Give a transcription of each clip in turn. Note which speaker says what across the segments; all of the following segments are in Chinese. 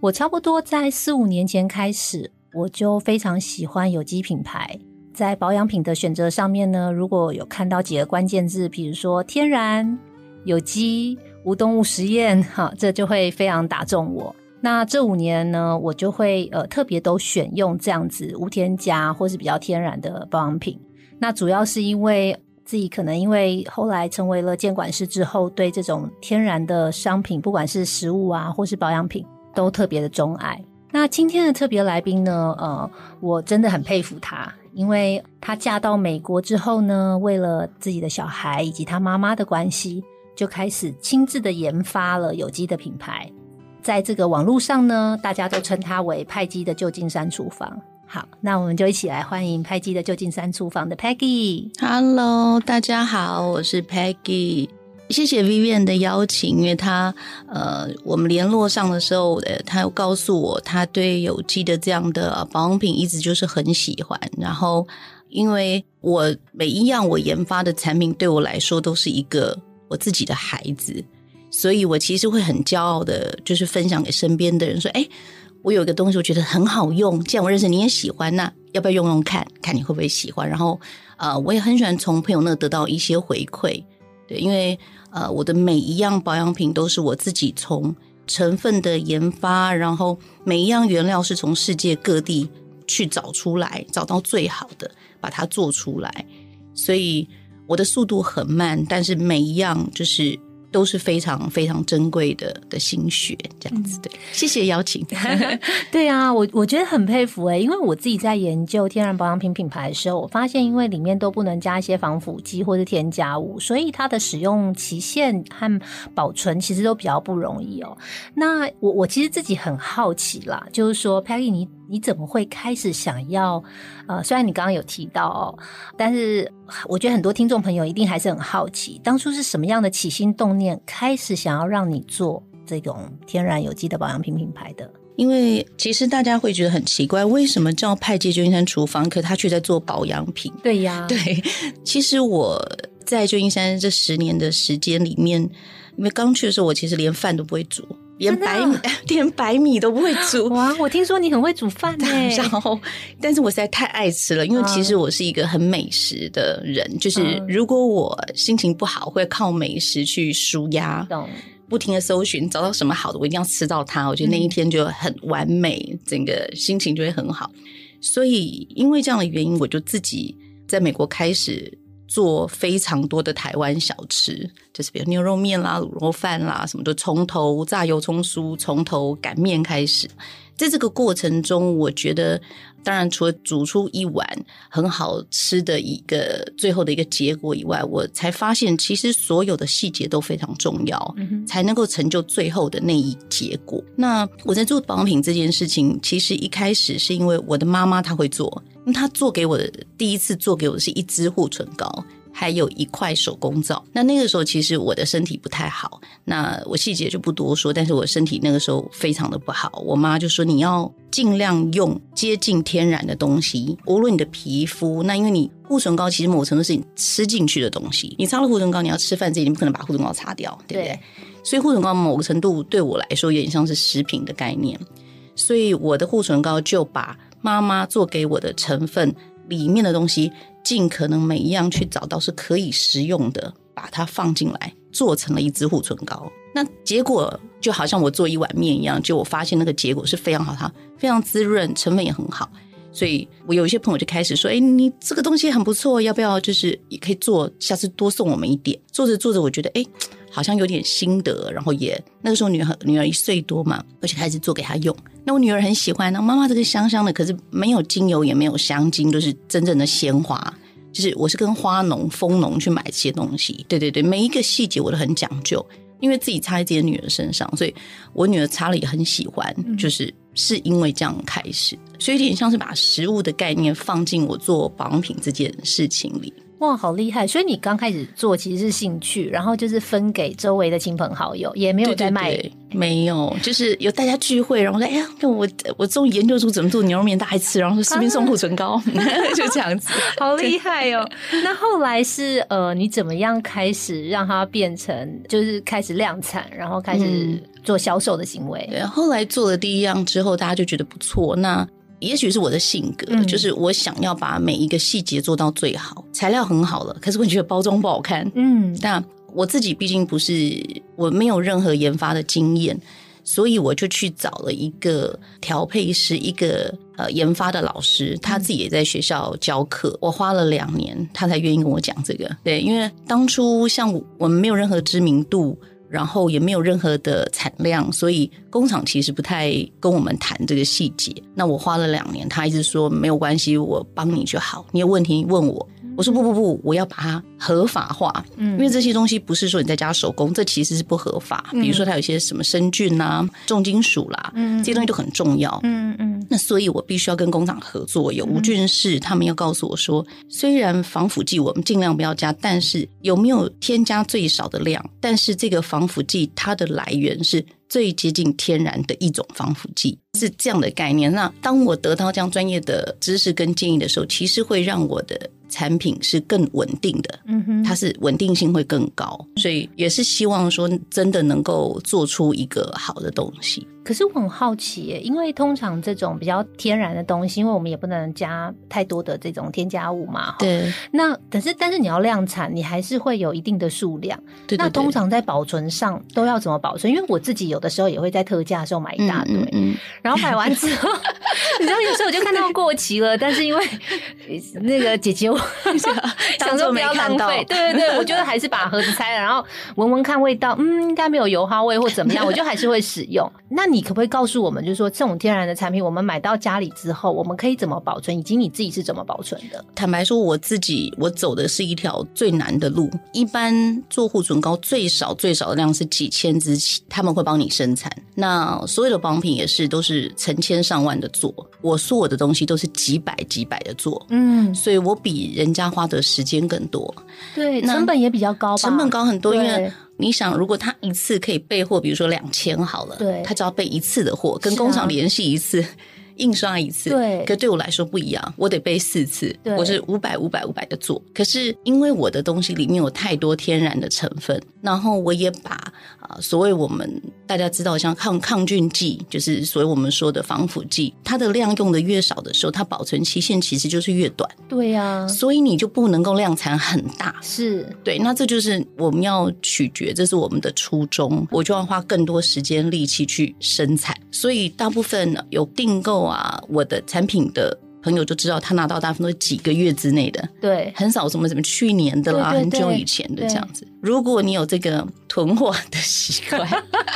Speaker 1: 我差不多在四五年前开始。我就非常喜欢有机品牌，在保养品的选择上面呢，如果有看到几个关键字，比如说天然、有机、无动物实验，哈，这就会非常打中我。那这五年呢，我就会呃特别都选用这样子无添加或是比较天然的保养品。那主要是因为自己可能因为后来成为了监管师之后，对这种天然的商品，不管是食物啊或是保养品，都特别的钟爱。那今天的特别来宾呢？呃，我真的很佩服她，因为她嫁到美国之后呢，为了自己的小孩以及她妈妈的关系，就开始亲自的研发了有机的品牌。在这个网络上呢，大家都称它为派基的旧金山厨房。好，那我们就一起来欢迎派基的旧金山厨房的 Peggy。
Speaker 2: Hello，大家好，我是 Peggy。谢谢 Vivian 的邀请，因为他呃，我们联络上的时候，他有告诉我，他对有机的这样的保养品一直就是很喜欢。然后，因为我每一样我研发的产品对我来说都是一个我自己的孩子，所以我其实会很骄傲的，就是分享给身边的人说：“哎，我有一个东西，我觉得很好用，既然我认识你也喜欢，那要不要用用看看你会不会喜欢？”然后，呃，我也很喜欢从朋友那得到一些回馈，对，因为。呃，我的每一样保养品都是我自己从成分的研发，然后每一样原料是从世界各地去找出来，找到最好的，把它做出来。所以我的速度很慢，但是每一样就是。都是非常非常珍贵的的心血，这样子对，谢谢邀请。
Speaker 1: 对啊，我我觉得很佩服哎，因为我自己在研究天然保养品品牌的时候，我发现因为里面都不能加一些防腐剂或者添加物，所以它的使用期限和保存其实都比较不容易哦。那我我其实自己很好奇啦，就是说，Peggy 你。你怎么会开始想要？呃，虽然你刚刚有提到哦，但是我觉得很多听众朋友一定还是很好奇，当初是什么样的起心动念，开始想要让你做这种天然有机的保养品品牌的？
Speaker 2: 因为其实大家会觉得很奇怪，为什么叫派界旧金山厨房，可他却在做保养品？
Speaker 1: 对呀，
Speaker 2: 对。其实我在旧金山这十年的时间里面，因为刚去的时候，我其实连饭都不会煮。连白米 连白米都不会煮
Speaker 1: 哇！我听说你很会煮饭呢。
Speaker 2: 然后，但是我实在太爱吃了，因为其实我是一个很美食的人。就是如果我心情不好，会靠美食去舒压，不停的搜寻，找到什么好的，我一定要吃到它。我觉得那一天就很完美，整个心情就会很好。所以，因为这样的原因，我就自己在美国开始。做非常多的台湾小吃，就是比如牛肉面啦、卤肉饭啦，什么都从头炸油葱酥，从头擀面开始。在这个过程中，我觉得，当然除了煮出一碗很好吃的一个最后的一个结果以外，我才发现其实所有的细节都非常重要，才能够成就最后的那一结果。那我在做保养品这件事情，其实一开始是因为我的妈妈她会做。她做给我的第一次做给我的是一支护唇膏，还有一块手工皂。那那个时候其实我的身体不太好，那我细节就不多说。但是我身体那个时候非常的不好，我妈就说你要尽量用接近天然的东西，无论你的皮肤。那因为你护唇膏其实某程度是你吃进去的东西，你擦了护唇膏，你要吃饭之前不可能把护唇膏擦掉，对不对？所以护唇膏某个程度对我来说有点像是食品的概念，所以我的护唇膏就把。妈妈做给我的成分里面的东西，尽可能每一样去找到是可以食用的，把它放进来，做成了一支护唇膏。那结果就好像我做一碗面一样，就我发现那个结果是非常好，它非常滋润，成分也很好。所以我有一些朋友就开始说：“哎，你这个东西很不错，要不要就是也可以做？下次多送我们一点。”做着做着，我觉得哎。好像有点心得，然后也那个时候女儿女儿一岁多嘛，而且开始做给她用。那我女儿很喜欢，那妈妈这个香香的，可是没有精油也没有香精，都是真正的鲜花。就是我是跟花农、蜂农去买这些东西。对对对，每一个细节我都很讲究，因为自己擦在自己的女儿身上，所以我女儿擦了也很喜欢，就是是因为这样开始，所以有点像是把食物的概念放进我做保养品这件事情里。
Speaker 1: 哇，好厉害！所以你刚开始做其实是兴趣，然后就是分给周围的亲朋好友，也没有在卖，
Speaker 2: 没有，就是有大家聚会，然后说：“哎呀，我我终于研究出怎么做牛肉面，大家吃。”然后说顺便送护唇膏，就这样子，
Speaker 1: 好厉害哦！那后来是呃，你怎么样开始让它变成就是开始量产，然后开始做销售的行为？
Speaker 2: 对，后来做了第一样之后，大家就觉得不错。那也许是我的性格，就是我想要把每一个细节做到最好。材料很好了，可是我觉得包装不好看。嗯，但我自己毕竟不是，我没有任何研发的经验，所以我就去找了一个调配师，一个呃研发的老师，他自己也在学校教课。我花了两年，他才愿意跟我讲这个。对，因为当初像我们没有任何知名度。然后也没有任何的产量，所以工厂其实不太跟我们谈这个细节。那我花了两年，他一直说没有关系，我帮你就好。你有问题问我。我说不不不，我要把它合法化，嗯，因为这些东西不是说你在家手工，这其实是不合法。比如说它有些什么生菌啊、重金属啦，嗯，这些东西都很重要，嗯嗯。那所以我必须要跟工厂合作，有无菌室，他们要告诉我说，虽然防腐剂我们尽量不要加，但是有没有添加最少的量？但是这个防腐剂它的来源是。最接近天然的一种防腐剂是这样的概念。那当我得到这样专业的知识跟建议的时候，其实会让我的产品是更稳定的。嗯哼，它是稳定性会更高，所以也是希望说真的能够做出一个好的东西。
Speaker 1: 可是我很好奇，因为通常这种比较天然的东西，因为我们也不能加太多的这种添加物嘛。
Speaker 2: 对。
Speaker 1: 那可是，但是你要量产，你还是会有一定的数量。
Speaker 2: 对。
Speaker 1: 那通常在保存上都要怎么保存？因为我自己有的时候也会在特价的时候买一大堆，然后买完之后，你知道有时候我就看到过期了，但是因为 那个姐姐我想说不要浪费，对对对，我觉得还是把盒子拆了，然后闻闻看味道，嗯，应该没有油花味或怎么样，我就还是会使用。那你。你可不可以告诉我们，就是说这种天然的产品，我们买到家里之后，我们可以怎么保存，以及你自己是怎么保存的？
Speaker 2: 坦白说，我自己我走的是一条最难的路。一般做护唇膏最少最少的量是几千支起，他们会帮你生产。那所有的保养品也是都是成千上万的做，我说我的东西都是几百几百的做，嗯，所以我比人家花的时间更多，
Speaker 1: 对，成本也比较高吧，
Speaker 2: 成本高很多，因为。你想，如果他一次可以备货，比如说两千好了，
Speaker 1: 对，
Speaker 2: 他只要备一次的货，跟工厂联系一次。印刷一次，
Speaker 1: 对，
Speaker 2: 可对我来说不一样，我得背四次，我是五百五百五百的做。可是因为我的东西里面有太多天然的成分，然后我也把啊，所谓我们大家知道像抗抗菌剂，就是所谓我们说的防腐剂，它的量用的越少的时候，它保存期限其实就是越短。
Speaker 1: 对呀，
Speaker 2: 所以你就不能够量产很大。
Speaker 1: 是
Speaker 2: 对，那这就是我们要取决，这是我们的初衷，我就要花更多时间力气去生产。所以大部分有订购。啊，我的产品的朋友就知道，他拿到大部分都是几个月之内的，
Speaker 1: 对，
Speaker 2: 很少什么什么去年的啦，很久以前的这样子。如果你有这个囤货的习惯，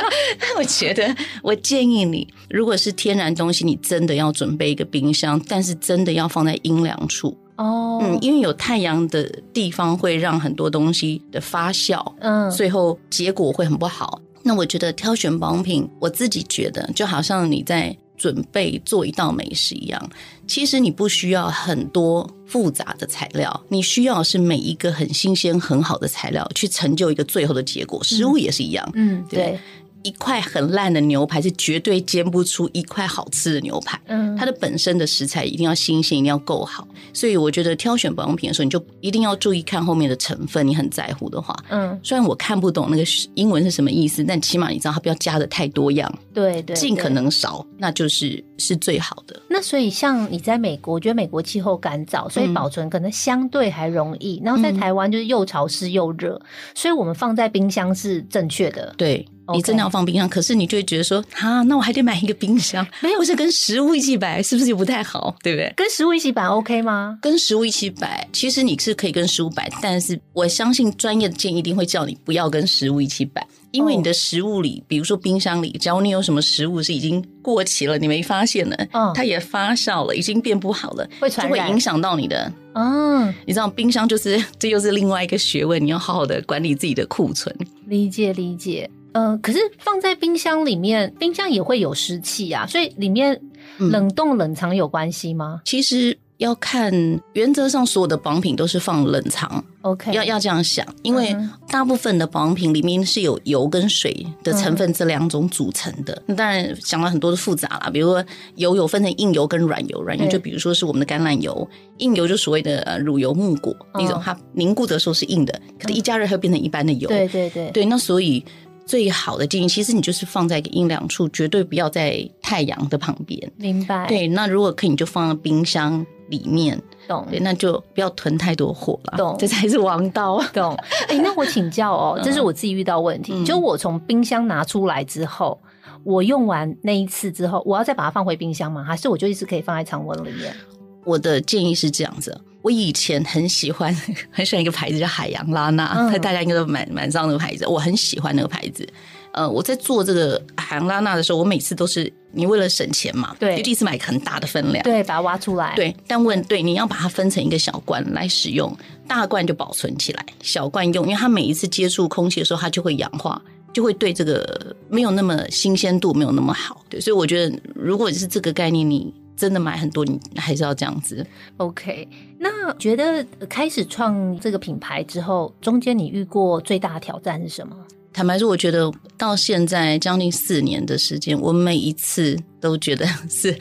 Speaker 2: 我觉得我建议你，如果是天然东西，你真的要准备一个冰箱，但是真的要放在阴凉处哦，嗯，因为有太阳的地方会让很多东西的发酵，嗯，最后结果会很不好。那我觉得挑选保养品，我自己觉得就好像你在。准备做一道美食一样，其实你不需要很多复杂的材料，你需要是每一个很新鲜、很好的材料去成就一个最后的结果。食物也是一样，嗯，对。一块很烂的牛排是绝对煎不出一块好吃的牛排。嗯，它的本身的食材一定要新鲜，一定要够好。所以我觉得挑选保养品的时候，你就一定要注意看后面的成分。你很在乎的话，嗯，虽然我看不懂那个英文是什么意思，但起码你知道它不要加的太多样。
Speaker 1: 对对，
Speaker 2: 尽可能少，那就是是最好的。
Speaker 1: 那所以像你在美国，我觉得美国气候干燥，所以保存可能相对还容易。然后在台湾就是又潮湿又热，所以我们放在冰箱是正确的。
Speaker 2: 对。你真的要放冰箱，可是你就会觉得说，啊，那我还得买一个冰箱，
Speaker 1: 没有，
Speaker 2: 是跟食物一起摆，是不是就不太好，对不对？
Speaker 1: 跟食物一起摆 OK 吗？
Speaker 2: 跟食物一起摆，其实你是可以跟食物摆，但是我相信专业的建议一定会叫你不要跟食物一起摆，因为你的食物里，比如说冰箱里，只要你有什么食物是已经过期了，你没发现呢，嗯，它也发酵了，已经变不好了，
Speaker 1: 会传
Speaker 2: 染，会影响到你的。嗯，你知道冰箱就是这又是另外一个学问，你要好好的管理自己的库存。
Speaker 1: 理解理解。嗯，可是放在冰箱里面，冰箱也会有湿气啊，所以里面冷冻冷藏有关系吗？
Speaker 2: 其实。要看原则上所有的保养品都是放冷藏
Speaker 1: ，OK，
Speaker 2: 要要这样想，因为大部分的保养品里面是有油跟水的成分这两种组成的。那当然讲了很多的复杂啦，比如说油有分成硬油跟软油，软油就比如说是我们的橄榄油，硬油就所谓的呃乳油木果那种，它凝固的时候是硬的，可是一加热会变成一般的油。
Speaker 1: 对对对，
Speaker 2: 对，那所以。最好的建议，其实你就是放在一个阴凉处，绝对不要在太阳的旁边。
Speaker 1: 明白。
Speaker 2: 对，那如果可以，你就放在冰箱里面。
Speaker 1: 懂。
Speaker 2: 对，那就不要囤太多货了。
Speaker 1: 懂。
Speaker 2: 这才是王道。
Speaker 1: 懂。哎，那我请教哦，这是我自己遇到问题，就我从冰箱拿出来之后，我用完那一次之后，我要再把它放回冰箱吗？还是我就一直可以放在常温里面？
Speaker 2: 我的建议是这样子。我以前很喜欢很喜欢一个牌子叫海洋拉娜，大家应该都蛮蛮知道那个牌子。我很喜欢那个牌子。呃，我在做这个海洋拉娜的时候，我每次都是你为了省钱嘛，
Speaker 1: 对，
Speaker 2: 就第一次买很大的分量，
Speaker 1: 对，把它挖出来，
Speaker 2: 对。但问对，你要把它分成一个小罐来使用，大罐就保存起来，小罐用，因为它每一次接触空气的时候，它就会氧化，就会对这个没有那么新鲜度没有那么好。对，所以我觉得如果是这个概念，你。真的买很多，你还是要这样子。
Speaker 1: OK，那觉得开始创这个品牌之后，中间你遇过最大的挑战是什么？
Speaker 2: 坦白说，我觉得到现在将近四年的时间，我每一次都觉得是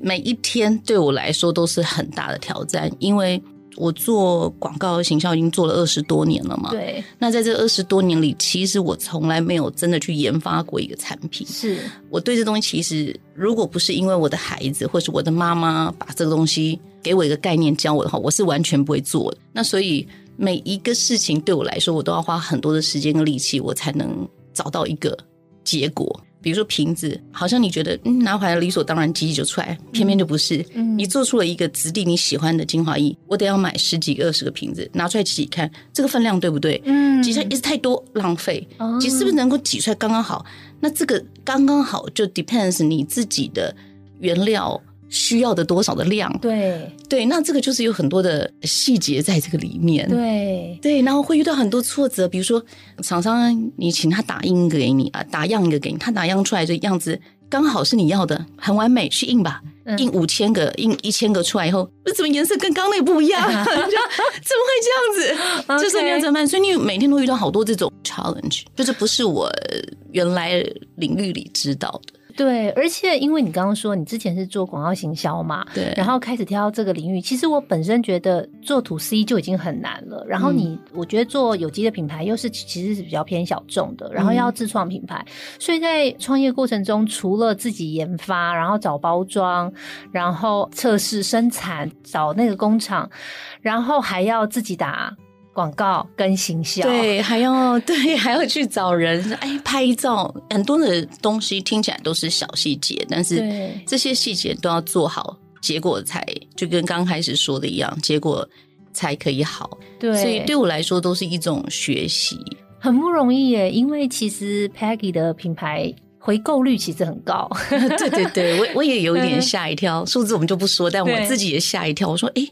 Speaker 2: 每一天对我来说都是很大的挑战，因为。我做广告行销已经做了二十多年了嘛？
Speaker 1: 对。
Speaker 2: 那在这二十多年里，其实我从来没有真的去研发过一个产品。
Speaker 1: 是
Speaker 2: 我对这东西，其实如果不是因为我的孩子或是我的妈妈把这个东西给我一个概念教我的话，我是完全不会做的。那所以每一个事情对我来说，我都要花很多的时间跟力气，我才能找到一个结果。比如说瓶子，好像你觉得嗯拿回来理所当然，挤挤就出来，偏偏就不是。你做出了一个质地你喜欢的精华液，我得要买十几个、二十个瓶子拿出来挤挤看，这个分量对不对？嗯，挤出来一直太多浪费，挤是不是能够挤出来刚刚好？那这个刚刚好就 depends 你自己的原料。需要的多少的量？
Speaker 1: 对
Speaker 2: 对，那这个就是有很多的细节在这个里面。
Speaker 1: 对
Speaker 2: 对，然后会遇到很多挫折，比如说厂商你请他打印一个给你啊，打样一个给你，他打样出来的样子刚好是你要的，很完美，去印吧，印五千个，印一千个出来以后，那怎么颜色跟刚那个不一样？怎么会这样子？就是你要怎么办？所以你每天都遇到好多这种 challenge，就是不是我原来领域里知道的。
Speaker 1: 对，而且因为你刚刚说你之前是做广告行销嘛，
Speaker 2: 对，
Speaker 1: 然后开始跳到这个领域，其实我本身觉得做 to C 就已经很难了。然后你，我觉得做有机的品牌又是其实是比较偏小众的，然后要自创品牌，所以在创业过程中，除了自己研发，然后找包装，然后测试生产，找那个工厂，然后还要自己打。广告跟行销，
Speaker 2: 对，还要对，还要去找人，哎，拍照，很多的东西听起来都是小细节，但是这些细节都要做好，结果才就跟刚开始说的一样，结果才可以好。
Speaker 1: 对，
Speaker 2: 所以对我来说都是一种学习，
Speaker 1: 很不容易耶。因为其实 Peggy 的品牌回购率其实很高，
Speaker 2: 对对对，我我也有一点 吓一跳，数字我们就不说，但我自己也吓一跳。我说，哎，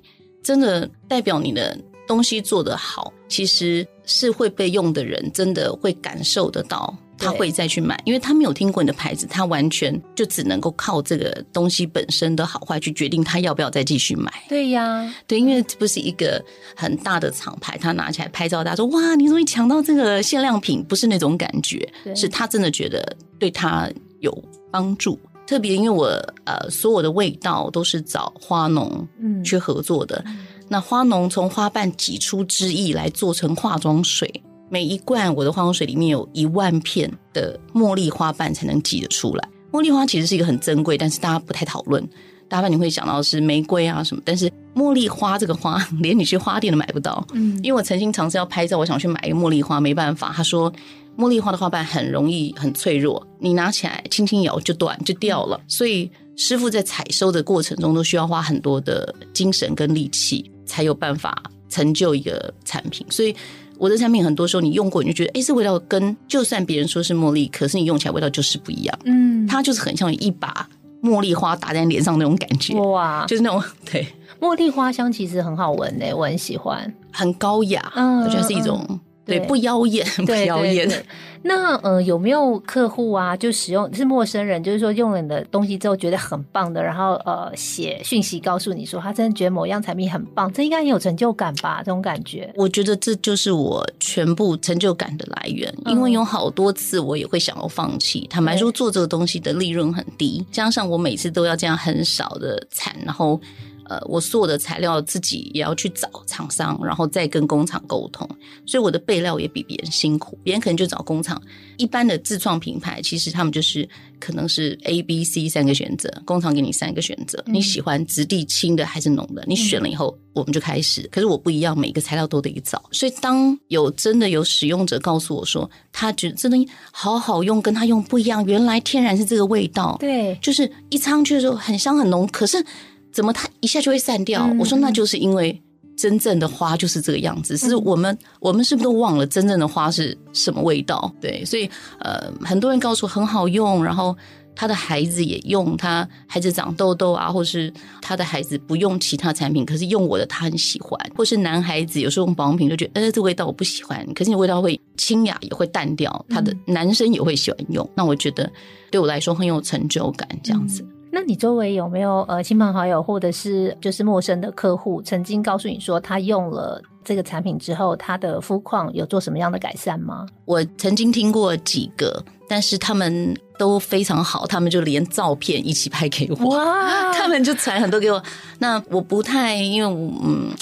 Speaker 2: 真的代表你的。东西做得好，其实是会被用的人真的会感受得到，他会再去买，因为他没有听过你的牌子，他完全就只能够靠这个东西本身的好坏去决定他要不要再继续买。
Speaker 1: 对呀，
Speaker 2: 对，因为这不是一个很大的厂牌，他拿起来拍照，大家说哇，你终于抢到这个限量品，不是那种感觉，是他真的觉得对他有帮助。特别因为我呃，所有的味道都是找花农嗯去合作的。那花农从花瓣挤出汁液来做成化妆水，每一罐我的化妆水里面有一万片的茉莉花瓣才能挤得出来。茉莉花其实是一个很珍贵，但是大家不太讨论。大半你会想到是玫瑰啊什么，但是茉莉花这个花 连你去花店都买不到。嗯，因为我曾经尝试要拍照，我想去买一个茉莉花，没办法。他说茉莉花的花瓣很容易很脆弱，你拿起来轻轻摇就断就掉了。所以师傅在采收的过程中都需要花很多的精神跟力气。才有办法成就一个产品，所以我的产品很多时候你用过你就觉得，哎，这味道跟就算别人说是茉莉，可是你用起来味道就是不一样。嗯，它就是很像一把茉莉花打在脸上那种感觉，哇，就是那种对。
Speaker 1: 茉莉花香其实很好闻诶，我很喜欢，
Speaker 2: 很高雅，嗯，我觉得是一种对，不妖艳，不妖艳。
Speaker 1: 那呃，有没有客户啊，就使用是陌生人，就是说用了你的东西之后觉得很棒的，然后呃写讯息告诉你说他真的觉得某样产品很棒，这应该很有成就感吧？这种感觉，
Speaker 2: 我觉得这就是我全部成就感的来源。因为有好多次我也会想要放弃，坦白说做这个东西的利润很低，加上我每次都要这样很少的产，然后。呃，我所有的材料自己也要去找厂商，然后再跟工厂沟通，所以我的备料也比别人辛苦。别人可能就找工厂，一般的自创品牌，其实他们就是可能是 A、B、C 三个选择，工厂给你三个选择，你喜欢质地轻的还是浓的？你选了以后，我们就开始。可是我不一样，每个材料都得找。所以当有真的有使用者告诉我说，他觉得这东西好好用，跟他用不一样，原来天然是这个味道，
Speaker 1: 对，
Speaker 2: 就是一仓去的时候很香很浓，可是。怎么它一下就会散掉？我说那就是因为真正的花就是这个样子。是我们我们是不是都忘了真正的花是什么味道？对，所以呃，很多人告诉我很好用，然后他的孩子也用，他孩子长痘痘啊，或是他的孩子不用其他产品，可是用我的他很喜欢。或是男孩子有时候用保养品就觉得，呃，这味道我不喜欢，可是你味道会清雅，也会淡掉，他的男生也会喜欢用。那我觉得对我来说很有成就感，这样子。
Speaker 1: 那你周围有没有呃亲朋好友或者是就是陌生的客户，曾经告诉你说他用了这个产品之后，他的肤况有做什么样的改善吗？
Speaker 2: 我曾经听过几个，但是他们都非常好，他们就连照片一起拍给我，哇，他们就传很多给我。那我不太，因为嗯。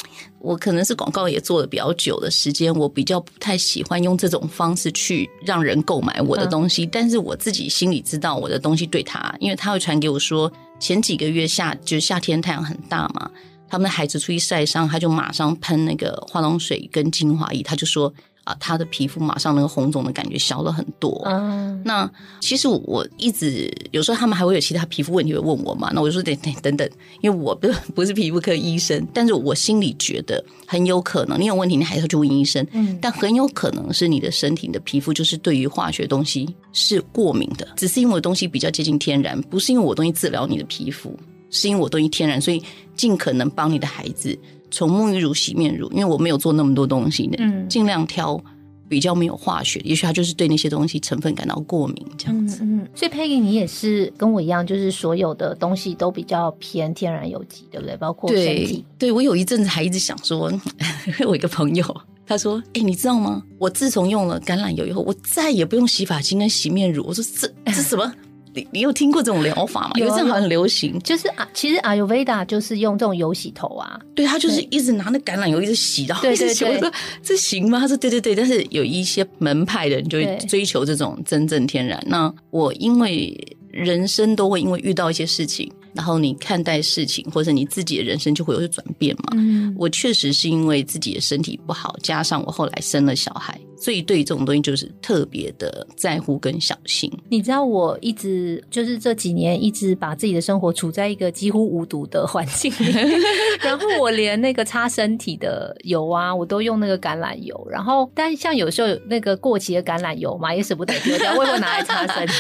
Speaker 2: 我可能是广告也做的比较久的时间，我比较不太喜欢用这种方式去让人购买我的东西。但是我自己心里知道我的东西对他，因为他会传给我说，前几个月夏就是夏天太阳很大嘛，他们的孩子出去晒伤，他就马上喷那个化妆水跟精华液，他就说。啊，他的皮肤马上那个红肿的感觉消了很多。嗯，那其实我一直有时候他们还会有其他皮肤问题会问我嘛，那我就说等等等等，因为我不不是皮肤科医生，但是我心里觉得很有可能你有问题，你还是要去问医生。嗯，但很有可能是你的身体的皮肤就是对于化学东西是过敏的，只是因为我东西比较接近天然，不是因为我东西治疗你的皮肤，是因为我东西天然，所以尽可能帮你的孩子。从沐浴乳、洗面乳，因为我没有做那么多东西，嗯，尽量挑比较没有化学，也许他就是对那些东西成分感到过敏这样子。
Speaker 1: 嗯，所以 Peggy，你也是跟我一样，就是所有的东西都比较偏天然有机，对不对？包括身体。
Speaker 2: 对我有一阵子还一直想说，我一个朋友他说：“哎，你知道吗？我自从用了橄榄油以后，我再也不用洗发精跟洗面乳。”我说：“这这什么？”你你有听过这种疗法吗？有阵很流行，
Speaker 1: 就是啊，其实阿尤维达就是用这种油洗头啊。
Speaker 2: 对他就是一直拿那橄榄油一直洗，然后一直洗。我说这行吗？他说对对对，但是有一些门派的人就会追求这种真正天然。那我因为人生都会因为遇到一些事情。然后你看待事情，或者你自己的人生就会有些转变嘛。嗯，我确实是因为自己的身体不好，加上我后来生了小孩，所以对这种东西就是特别的在乎跟小心。
Speaker 1: 你知道，我一直就是这几年一直把自己的生活处在一个几乎无毒的环境里，然后我连那个擦身体的油啊，我都用那个橄榄油。然后，但像有时候那个过期的橄榄油嘛，也舍不得丢掉，我会拿来擦身体。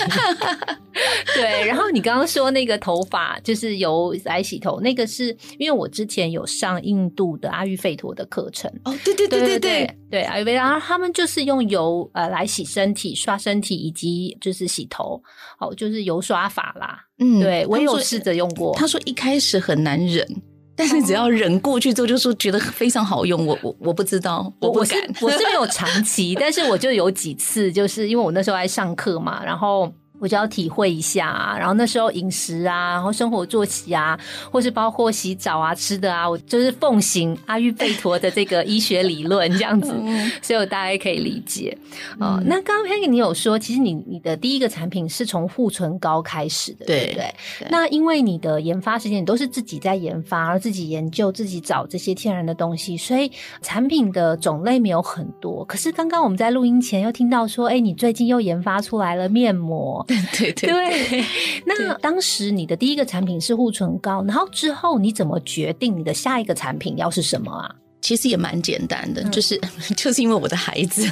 Speaker 1: 对，然后你刚刚说那个头发。就是油来洗头，那个是因为我之前有上印度的阿育吠陀的课程
Speaker 2: 哦，对对对对对
Speaker 1: 对，阿育吠陀他们就是用油呃来洗身体、刷身体以及就是洗头，哦，就是油刷法啦。嗯，对我有试着用过。
Speaker 2: 他说一开始很难忍，但是只要忍过去之后，就说觉得非常好用。我我我不知道，我不敢，
Speaker 1: 我是没有长期，但是我就有几次，就是因为我那时候在上课嘛，然后。我就要体会一下，然后那时候饮食啊，然后生活作息啊，或是包括洗澡啊、吃的啊，我就是奉行阿育吠陀的这个医学理论这样子，所以我大概可以理解。哦，那刚刚 Peggy 你有说，其实你你的第一个产品是从护唇膏开始的，对不对？那因为你的研发时间你都是自己在研发，而自己研究、自己找这些天然的东西，所以产品的种类没有很多。可是刚刚我们在录音前又听到说，哎，你最近又研发出来了面膜。
Speaker 2: 对 对对，
Speaker 1: 那当时你的第一个产品是护唇膏，然后之后你怎么决定你的下一个产品要是什么啊？
Speaker 2: 其实也蛮简单的，就是 就是因为我的孩子，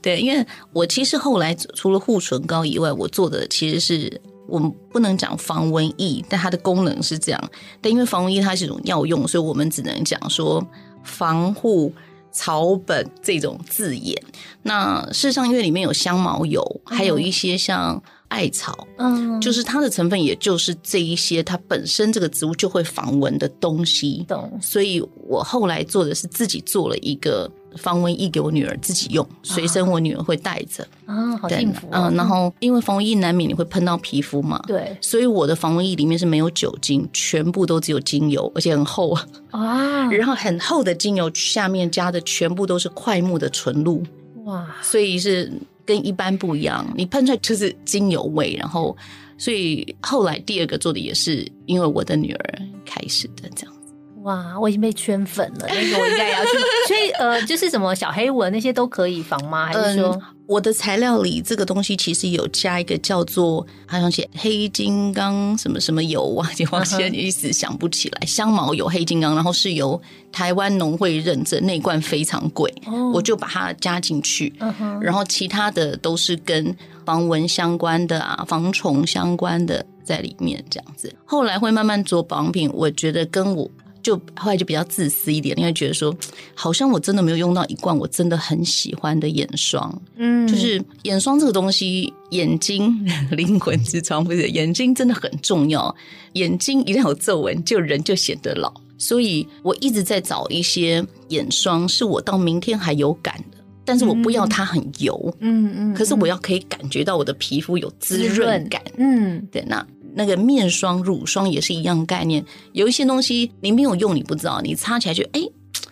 Speaker 2: 对，因为我其实后来除了护唇膏以外，我做的其实是我们不能讲防蚊液，但它的功能是这样，但因为防蚊液它是一种药用，所以我们只能讲说防护。草本这种字眼。那事实上，因为里面有香茅油，还有一些像。艾草，嗯，就是它的成分，也就是这一些，它本身这个植物就会防蚊的东西。
Speaker 1: 懂。
Speaker 2: 所以我后来做的是自己做了一个防蚊液给我女儿自己用，随身我女儿会带着。
Speaker 1: 啊，好幸福。嗯，
Speaker 2: 然后因为防蚊液难免你会喷到皮肤嘛，
Speaker 1: 对，
Speaker 2: 所以我的防蚊液里面是没有酒精，全部都只有精油，而且很厚啊。然后很厚的精油下面加的全部都是快木的纯露。哇，所以是。跟一般不一样，你喷出来就是精油味，然后，所以后来第二个做的也是因为我的女儿开始的这样子。
Speaker 1: 哇，我已经被圈粉了，那个我应该要去。所以呃，就是什么小黑纹那些都可以防吗？还是说？
Speaker 2: 我的材料里这个东西其实有加一个叫做好像写黑金刚什么什么油啊，就我现在一时想不起来。香茅油、黑金刚，然后是由台湾农会认证，那罐非常贵，我就把它加进去。然后其他的都是跟防蚊相关的啊、防虫相关的在里面这样子。后来会慢慢做保养品，我觉得跟我。就后来就比较自私一点，因为觉得说，好像我真的没有用到一罐我真的很喜欢的眼霜。嗯，就是眼霜这个东西，眼睛 灵魂之窗不是？眼睛真的很重要，眼睛一旦有皱纹，就人就显得老。所以我一直在找一些眼霜，是我到明天还有感的，但是我不要它很油。嗯嗯，可是我要可以感觉到我的皮肤有滋润感。嗯，对，那。那个面霜、乳霜也是一样概念，有一些东西你没有用，你不知道，你擦起来就哎，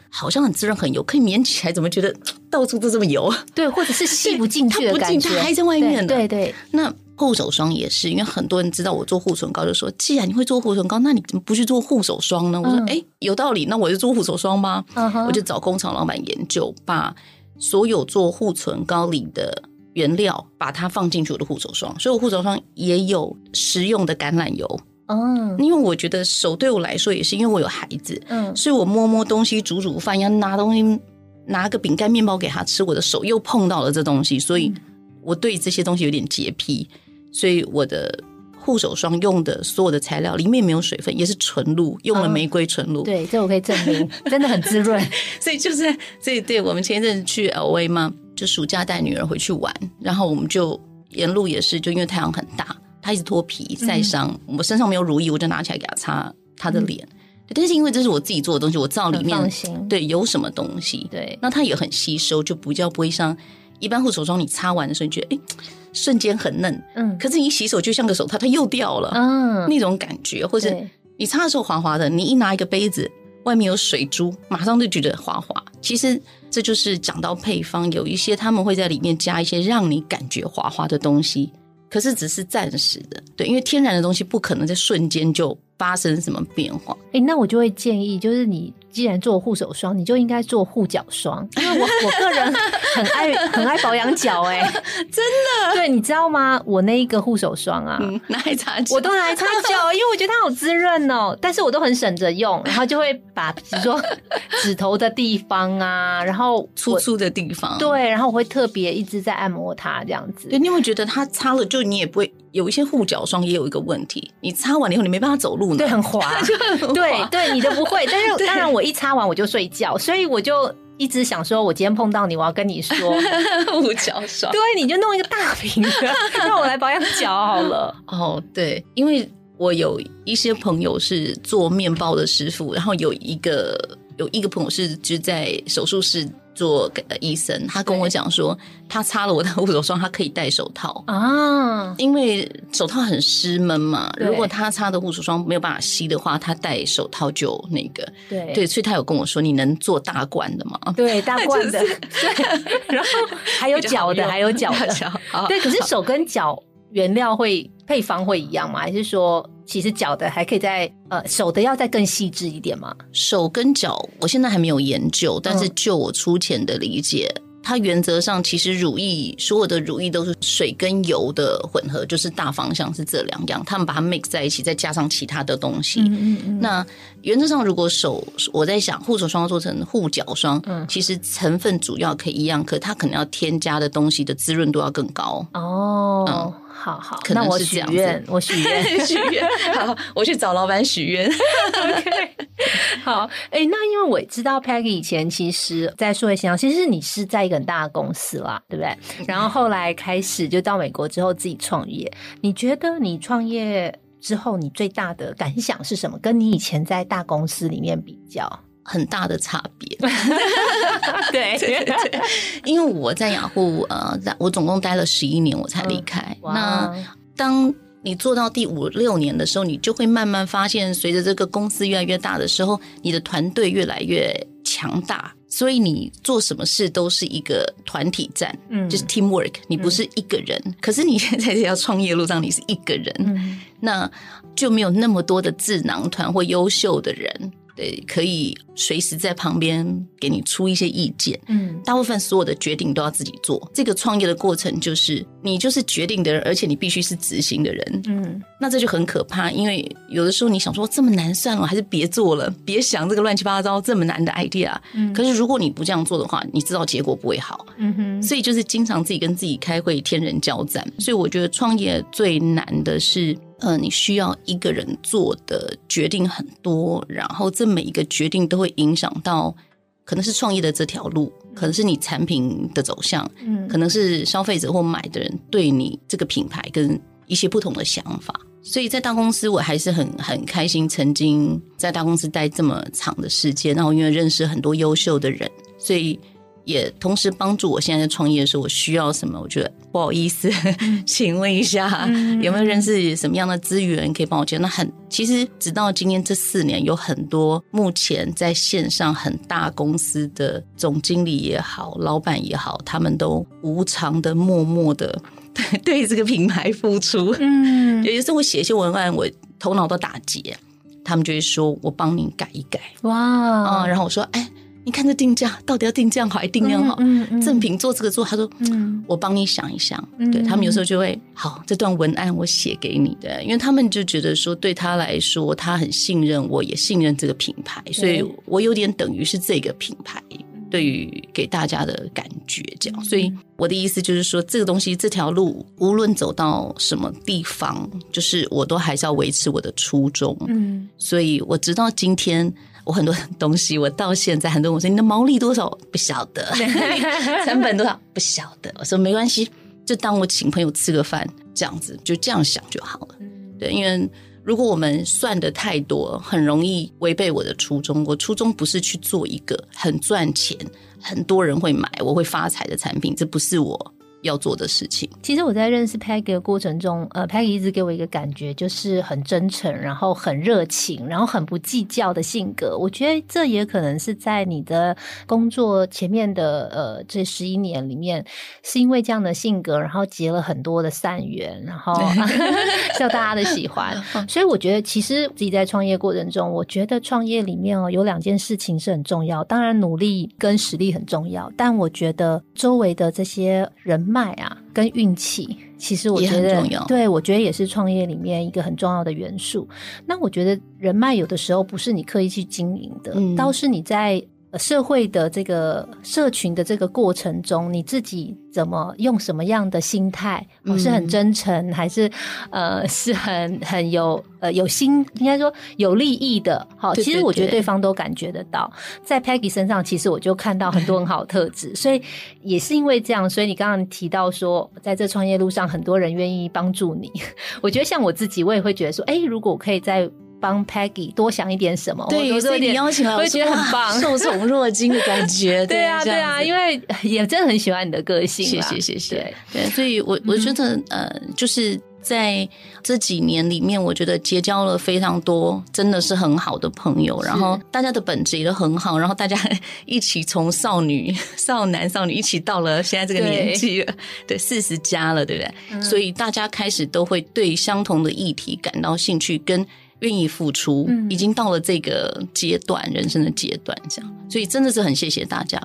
Speaker 2: 好像很滋润、很油，可以粘起来，怎么觉得到处都这么油？
Speaker 1: 对，或者是吸不进去的感觉，
Speaker 2: 它还在外面
Speaker 1: 呢。对对。
Speaker 2: 那护手霜也是，因为很多人知道我做护唇膏，就说：既然你会做护唇膏，那你怎么不去做护手霜呢？我说：哎，有道理，那我就做护手霜吧。我就找工厂老板研究，把所有做护唇膏里的。原料把它放进去我的护手霜，所以我护手霜也有食用的橄榄油。嗯，因为我觉得手对我来说也是，因为我有孩子，嗯，所以我摸摸东西、煮煮饭，要拿东西拿个饼干、面包给他吃，我的手又碰到了这东西，所以我对这些东西有点洁癖，所以我的护手霜用的所有的材料里面没有水分，也是纯露，用了玫瑰纯露。
Speaker 1: 对，这我可以证明，真的很滋润。
Speaker 2: 所以就是，所以对我们前一阵去 LV 吗？就暑假带女儿回去玩，然后我们就沿路也是，就因为太阳很大，她一直脱皮晒伤。我身上没有乳液，我就拿起来给她擦她的脸。但是因为这是我自己做的东西，我知道里面对有什么东西。
Speaker 1: 对，
Speaker 2: 那它也很吸收，就不叫不会像。一般护手霜你擦完的时候，你觉得哎，瞬间很嫩，嗯，可是你洗手就像个手套，它又掉了，嗯，那种感觉，或者你擦的时候滑滑的，你一拿一个杯子，外面有水珠，马上就觉得滑滑。其实。这就是讲到配方，有一些他们会在里面加一些让你感觉滑滑的东西，可是只是暂时的，对，因为天然的东西不可能在瞬间就发生什么变化。
Speaker 1: 哎，那我就会建议，就是你。既然做护手霜，你就应该做护脚霜，因为我我个人很爱很爱保养脚，哎，
Speaker 2: 真的，
Speaker 1: 对，你知道吗？我那一个护手霜啊，
Speaker 2: 拿来擦脚，
Speaker 1: 我都拿来擦脚，因为我觉得它好滋润哦。但是我都很省着用，然后就会把比如说指头的地方啊，然后
Speaker 2: 粗粗的地方，
Speaker 1: 对，然后我会特别一直在按摩它，这样子。
Speaker 2: 对，你会觉得它擦了，就你也不会有一些护脚霜也有一个问题，你擦完了以后你没办法走路呢，
Speaker 1: 对，很滑，对对，你都不会。但是 当然我。我一擦完我就睡觉，所以我就一直想说，我今天碰到你，我要跟你说
Speaker 2: 护脚霜。
Speaker 1: 对，你就弄一个大瓶的，让我来保养脚好了。哦，
Speaker 2: 对，因为我有一些朋友是做面包的师傅，然后有一个有一个朋友是就在手术室。做医生，他跟我讲说，他擦了我的护手霜，他可以戴手套啊，因为手套很湿闷嘛。如果他擦的护手霜没有办法吸的话，他戴手套就那个。
Speaker 1: 对
Speaker 2: 对，所以他有跟我说，你能做大罐的吗？
Speaker 1: 对，大罐的。对，然后 还有脚的，还有脚的。对，可是手跟脚原料会配方会一样吗？还是说？其实脚的还可以再呃手的要再更细致一点吗？
Speaker 2: 手跟脚我现在还没有研究，但是就我粗浅的理解，它原则上其实乳液所有的乳液都是水跟油的混合，就是大方向是这两样，他们把它 mix 在一起，再加上其他的东西。嗯嗯嗯。那原则上如果手我在想护手霜做成护脚霜，嗯，其实成分主要可以一样，可它可能要添加的东西的滋润度要更高。
Speaker 1: 哦。好好，那我许愿，我许愿，
Speaker 2: 许愿。好，我去找老板许愿。
Speaker 1: OK，好，哎，那因为我知道 Peggy 以前其实，在数位形象，其实你是在一个很大的公司啦，对不对？然后后来开始就到美国之后自己创业。你觉得你创业之后，你最大的感想是什么？跟你以前在大公司里面比较，
Speaker 2: 很大的差别。
Speaker 1: 对
Speaker 2: 对对，因为我在雅虎，呃，我总共待了十一年，我才离开。那当你做到第五六年的时候，你就会慢慢发现，随着这个公司越来越大的时候，你的团队越来越强大，所以你做什么事都是一个团体战，嗯，就是 teamwork，你不是一个人。可是你现在要创业路上，你是一个人，那就没有那么多的智囊团或优秀的人。对，可以随时在旁边给你出一些意见。嗯，大部分所有的决定都要自己做。这个创业的过程就是你就是决定的人，而且你必须是执行的人。嗯，那这就很可怕，因为有的时候你想说这么难算了，还是别做了，别想这个乱七八糟这么难的 idea。嗯，可是如果你不这样做的话，你知道结果不会好。嗯哼，所以就是经常自己跟自己开会，天人交战。所以我觉得创业最难的是。呃，你需要一个人做的决定很多，然后这每一个决定都会影响到，可能是创业的这条路，可能是你产品的走向，嗯，可能是消费者或买的人对你这个品牌跟一些不同的想法。所以在大公司，我还是很很开心，曾经在大公司待这么长的时间，然后因为认识很多优秀的人，所以。也同时帮助我现在在创业的时候，我需要什么？我觉得不好意思，请问一下，有没有认识什么样的资源可以帮我接？那很其实，直到今天这四年，有很多目前在线上很大公司的总经理也好，老板也好，他们都无偿的、默默的 对这个品牌付出。嗯，有时候我写一些文案，我头脑都打结，他们就会说我帮你改一改。哇啊！然后我说，哎。你看这定价到底要定这样好还是定那样好？正品做这个做，他说，我帮你想一想。对他们有时候就会好，这段文案我写给你的，因为他们就觉得说，对他来说，他很信任我，也信任这个品牌，所以我有点等于是这个品牌对于给大家的感觉这样。所以我的意思就是说，这个东西这条路无论走到什么地方，就是我都还是要维持我的初衷。嗯，所以我直到今天。我很多东西，我到现在很多人我说你的毛利多少不晓得，成本多少不晓得。我说没关系，就当我请朋友吃个饭这样子，就这样想就好了。对，因为如果我们算的太多，很容易违背我的初衷。我初衷不是去做一个很赚钱、很多人会买、我会发财的产品，这不是我。要做的事情。
Speaker 1: 其实我在认识 Peggy 的过程中，呃，Peggy 一直给我一个感觉，就是很真诚，然后很热情，然后很不计较的性格。我觉得这也可能是在你的工作前面的呃这十一年里面，是因为这样的性格，然后结了很多的善缘，然后 受大家的喜欢。所以我觉得，其实自己在创业过程中，我觉得创业里面哦有两件事情是很重要，当然努力跟实力很重要，但我觉得周围的这些人。脉啊，跟运气，其实我觉得，对我觉得也是创业里面一个很重要的元素。那我觉得人脉有的时候不是你刻意去经营的，倒是你在。社会的这个社群的这个过程中，你自己怎么用什么样的心态？我是很真诚，还是呃是很很有呃有心？应该说有利益的。好，其实我觉得对方都感觉得到。在 Peggy 身上，其实我就看到很多很好的特质。所以也是因为这样，所以你刚刚提到说，在这创业路上，很多人愿意帮助你。我觉得像我自己，我也会觉得说，哎，如果我可以在。帮 Peggy 多想一点什么？
Speaker 2: 对，有时候你邀请来，
Speaker 1: 我会觉得很棒，
Speaker 2: 受宠若惊的感觉。
Speaker 1: 对啊，对啊，因为也真的很喜欢你的个性。
Speaker 2: 谢谢，谢谢。对，所以我我觉得，呃，就是在这几年里面，我觉得结交了非常多，真的是很好的朋友。然后大家的本质也都很好，然后大家一起从少女、少男、少女一起到了现在这个年纪了，对，四十加了，对不对？所以大家开始都会对相同的议题感到兴趣，跟。愿意付出，已经到了这个阶段，人生的阶段，这样，所以真的是很谢谢大家。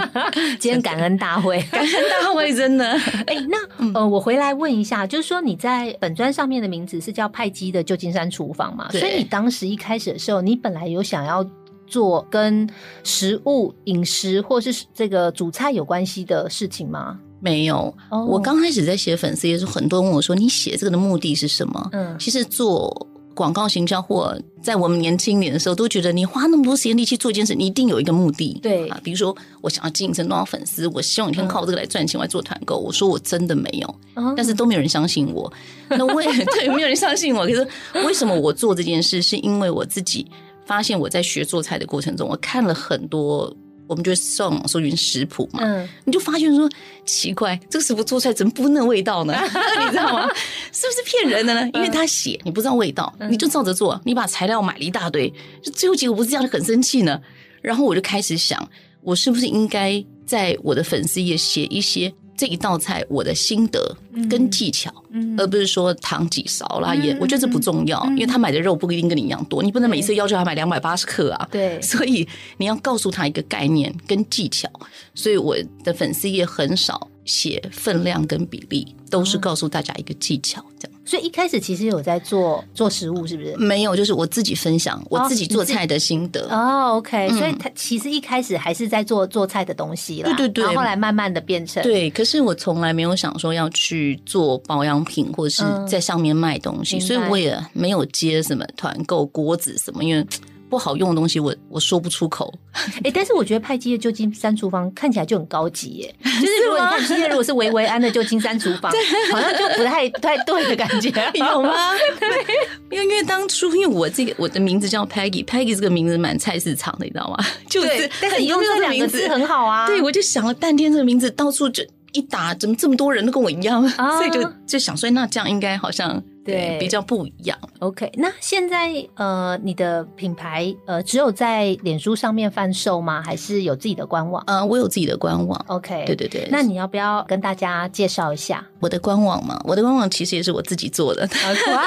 Speaker 1: 今天感恩大会，
Speaker 2: 感恩大会，真的。
Speaker 1: 哎，那呃，我回来问一下，就是说你在本专上面的名字是叫派基的旧金山厨房嘛？所以你当时一开始的时候，你本来有想要做跟食物、饮食或是这个主菜有关系的事情吗？
Speaker 2: 没有，我刚开始在写粉丝，也是很多人问我说：“你写这个的目的是什么？”嗯，其实做。广告行销或在我们年轻年的时候，都觉得你花那么多时间力气做一件事，你一定有一个目的。
Speaker 1: 对
Speaker 2: 啊，比如说我想要经营成多少粉丝，我希望有一天靠这个来赚钱，我来做团购。我说我真的没有，但是都没有人相信我。那我也对，没有人相信我。可是为什么我做这件事？是因为我自己发现我在学做菜的过程中，我看了很多。我们就上网搜寻食谱嘛，嗯，你就发现说奇怪，这个食谱做出来怎么不那味道呢？你知道吗？是不是骗人的呢？因为他写你不知道味道，你就照着做，你把材料买了一大堆，就最后结果不是这样，就很生气呢。然后我就开始想，我是不是应该在我的粉丝页写一些。这一道菜我的心得跟技巧，而不是说糖几勺啦也，我觉得这不重要，因为他买的肉不一定跟你一样多，你不能每次要求他买两百八十克啊。
Speaker 1: 对，
Speaker 2: 所以你要告诉他一个概念跟技巧。所以我的粉丝也很少写分量跟比例，都是告诉大家一个技巧这样。
Speaker 1: 所以一开始其实有在做做食物，是不是？
Speaker 2: 没有，就是我自己分享我自己做菜的心得。
Speaker 1: 哦，OK，所以他其实一开始还是在做做菜的东西
Speaker 2: 了。对对对，
Speaker 1: 后来慢慢的变成
Speaker 2: 对。可是我从来没有想说要去做保养品，或者是在上面卖东西，所以我也没有接什么团购锅子什么，因为。不好用的东西，我我说不出口。
Speaker 1: 哎，但是我觉得派基的旧金山厨房看起来就很高级耶。就是如果你看今天如果是维维安的旧金山厨房，好像就不太不太对的感觉，
Speaker 2: 有吗？因为因为当初因为我这个我的名字叫 Peggy，Peggy 这个名字蛮菜市场的，你知道吗？
Speaker 1: 就是，但是你用这两个字很好啊。
Speaker 2: 对，我就想了半天，这个名字到处就一打，怎么这么多人都跟我一样？所以就就想说，那这样应该好像。对，比较不一样。
Speaker 1: OK，那现在呃，你的品牌呃，只有在脸书上面贩售吗？还是有自己的官网？
Speaker 2: 嗯，我有自己的官网。
Speaker 1: OK，
Speaker 2: 对对对。
Speaker 1: 那你要不要跟大家介绍一下
Speaker 2: 我的官网嘛？我的官网其实也是我自己做的。
Speaker 1: 哇，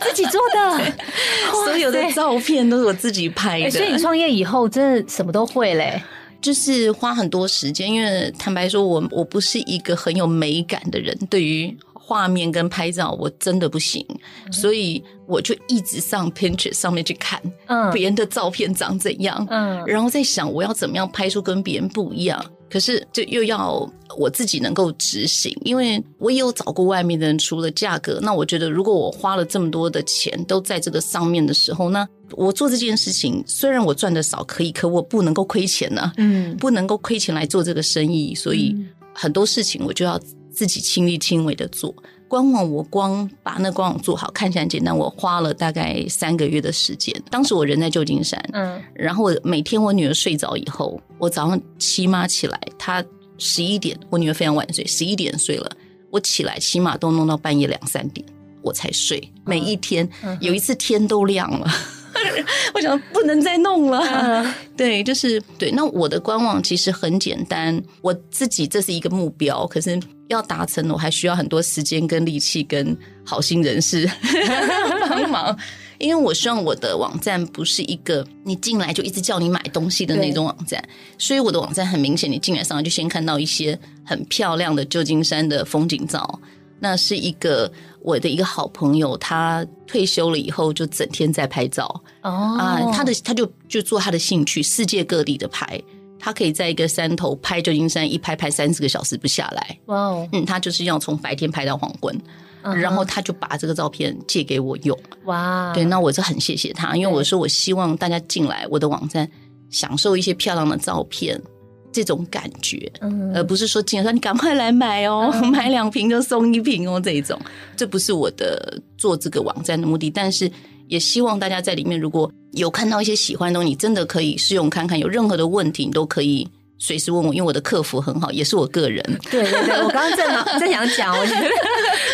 Speaker 1: 自己做的，
Speaker 2: 所有的照片都是我自己拍的。
Speaker 1: 所以你创业以后真的什么都会嘞，
Speaker 2: 就是花很多时间。因为坦白说，我我不是一个很有美感的人，对于。画面跟拍照我真的不行，所以我就一直上 Pinterest 上面去看，嗯，别人的照片长怎样，嗯，然后在想我要怎么样拍出跟别人不一样。可是就又要我自己能够执行，因为我也有找过外面的人，除了价格，那我觉得如果我花了这么多的钱都在这个上面的时候，那我做这件事情虽然我赚的少，可以，可我不能够亏钱呢，嗯，不能够亏钱来做这个生意，所以很多事情我就要。自己亲力亲为的做官网，我光把那官网做好，看起来简单，我花了大概三个月的时间。当时我人在旧金山，嗯，然后每天我女儿睡着以后，我早上起码起来，她十一点，我女儿非常晚睡，十一点睡了，我起来起码都弄到半夜两三点，我才睡。每一天，有一次天都亮了。我想不能再弄了，对，就是对。那我的官网其实很简单，我自己这是一个目标，可是要达成，我还需要很多时间跟力气跟好心人士 帮忙。因为我希望我的网站不是一个你进来就一直叫你买东西的那种网站，所以我的网站很明显，你进来上来就先看到一些很漂亮的旧金山的风景照。那是一个我的一个好朋友，他退休了以后就整天在拍照哦啊，他的他就就做他的兴趣，世界各地的拍，他可以在一个山头拍旧金山，一拍拍三十个小时不下来。哇哦，嗯，他就是要从白天拍到黄昏，然后他就把这个照片借给我用。哇，对，那我是很谢谢他，因为我说我希望大家进来我的网站，享受一些漂亮的照片。这种感觉，而不是说进来说你赶快来买哦，买两瓶就送一瓶哦，这一种，这不是我的做这个网站的目的。但是也希望大家在里面如果有看到一些喜欢的东西，真的可以试用看看，有任何的问题你都可以。随时问我，因为我的客服很好，也是我个人。
Speaker 1: 对对对，我刚刚正正想讲，我觉得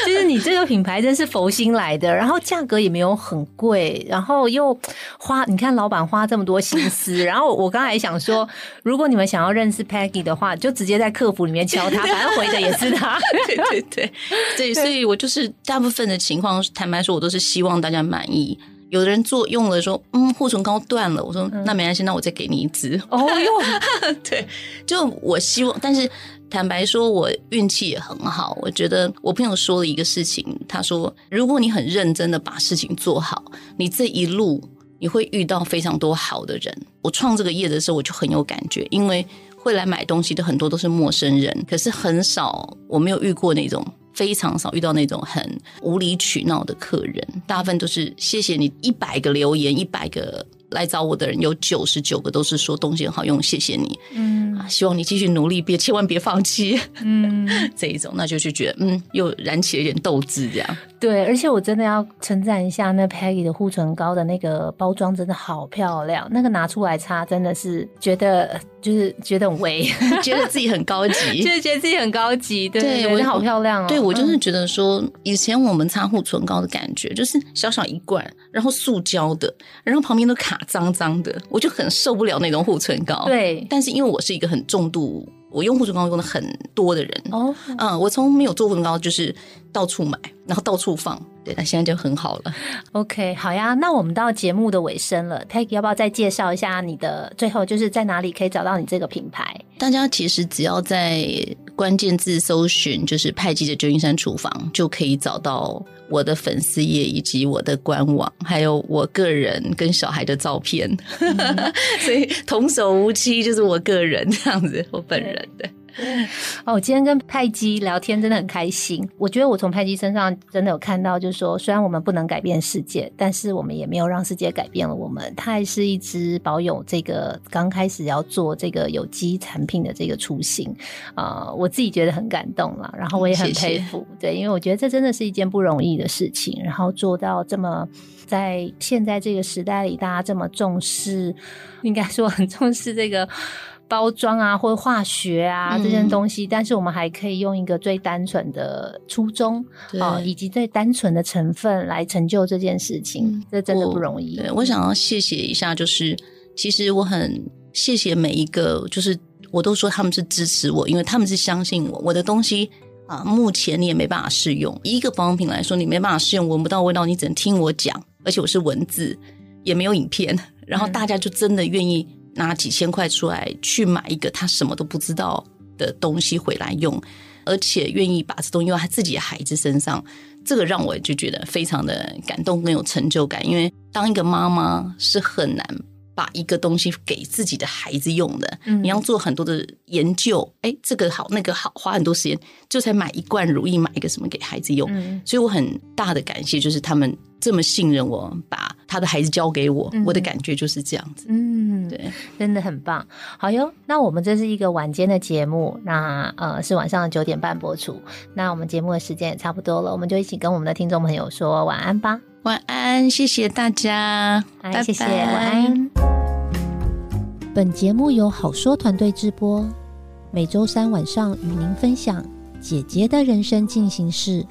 Speaker 1: 就是你这个品牌真是佛心来的，然后价格也没有很贵，然后又花，你看老板花这么多心思，然后我刚才想说，如果你们想要认识 Peggy 的话，就直接在客服里面敲他，反正回的也是他。
Speaker 2: 对对对对，所以我就是大部分的情况，坦白说，我都是希望大家满意。有的人做用了说，嗯，护唇膏断了。我说那没关系，那我再给你一支。哦哟，对，就我希望，但是坦白说，我运气也很好。我觉得我朋友说了一个事情，他说，如果你很认真的把事情做好，你这一路你会遇到非常多好的人。我创这个业的时候，我就很有感觉，因为会来买东西的很多都是陌生人，可是很少我没有遇过那种。非常少遇到那种很无理取闹的客人，大部分都是谢谢你一百个留言，一百个来找我的人，有九十九个都是说东西很好用，谢谢你，嗯啊，希望你继续努力，别千万别放弃，嗯，这一种，那就就觉得嗯，又燃起了一点斗志，这样。
Speaker 1: 对，而且我真的要称赞一下那 Peggy 的护唇膏的那个包装，真的好漂亮。那个拿出来擦，真的是觉得就是觉得很威，
Speaker 2: 觉得自己很高级，
Speaker 1: 就是觉得自己很高级。对，我觉得好漂亮哦。
Speaker 2: 对我就是觉得说，以前我们擦护唇膏的感觉就是小小一罐，然后塑胶的，然后旁边都卡脏脏的，我就很受不了那种护唇膏。
Speaker 1: 对，
Speaker 2: 但是因为我是一个很重度。我用护唇膏用的很多的人哦，嗯，我从没有做护唇膏就是到处买，然后到处放，对，那现在就很好了。
Speaker 1: OK，好呀，那我们到节目的尾声了，Taggy 要不要再介绍一下你的？最后就是在哪里可以找到你这个品牌？
Speaker 2: 大家其实只要在关键字搜寻，就是派记的旧金山厨房，就可以找到。我的粉丝页以及我的官网，还有我个人跟小孩的照片，所以童叟无欺就是我个人这样子，我本人对。
Speaker 1: 哦，我今天跟派基聊天真的很开心。我觉得我从派基身上真的有看到，就是说，虽然我们不能改变世界，但是我们也没有让世界改变了我们。他还是一直保有这个刚开始要做这个有机产品的这个初心啊，我自己觉得很感动了。然后我也很佩服，对，因为我觉得这真的是一件不容易的事情。然后做到这么在现在这个时代里，大家这么重视，应该说很重视这个。包装啊，或化学啊这些东西，但是我们还可以用一个最单纯的初衷啊，以及最单纯的成分来成就这件事情，这真的不容易。
Speaker 2: 对我想要谢谢一下，就是其实我很谢谢每一个，就是我都说他们是支持我，因为他们是相信我，我的东西啊，目前你也没办法试用。一个保养品来说，你没办法试用，闻不到味道，你只能听我讲，而且我是文字，也没有影片，然后大家就真的愿意。拿几千块出来去买一个他什么都不知道的东西回来用，而且愿意把这东西用在他自己的孩子身上，这个让我就觉得非常的感动，跟有成就感。因为当一个妈妈是很难把一个东西给自己的孩子用的，你要做很多的研究，哎，这个好，那个好，花很多时间，就才买一罐如意，买一个什么给孩子用。所以我很大的感谢，就是他们这么信任我，把他的孩子交给我，我的感觉就是这样子。嗯。对，
Speaker 1: 真的很棒。好哟，那我们这是一个晚间的节目，那呃是晚上九点半播出。那我们节目的时间也差不多了，我们就一起跟我们的听众朋友说晚安吧。
Speaker 2: 晚安，谢谢大家，
Speaker 1: 拜谢谢，晚安。
Speaker 3: 本节目由好说团队制播，每周三晚上与您分享姐姐的人生进行式。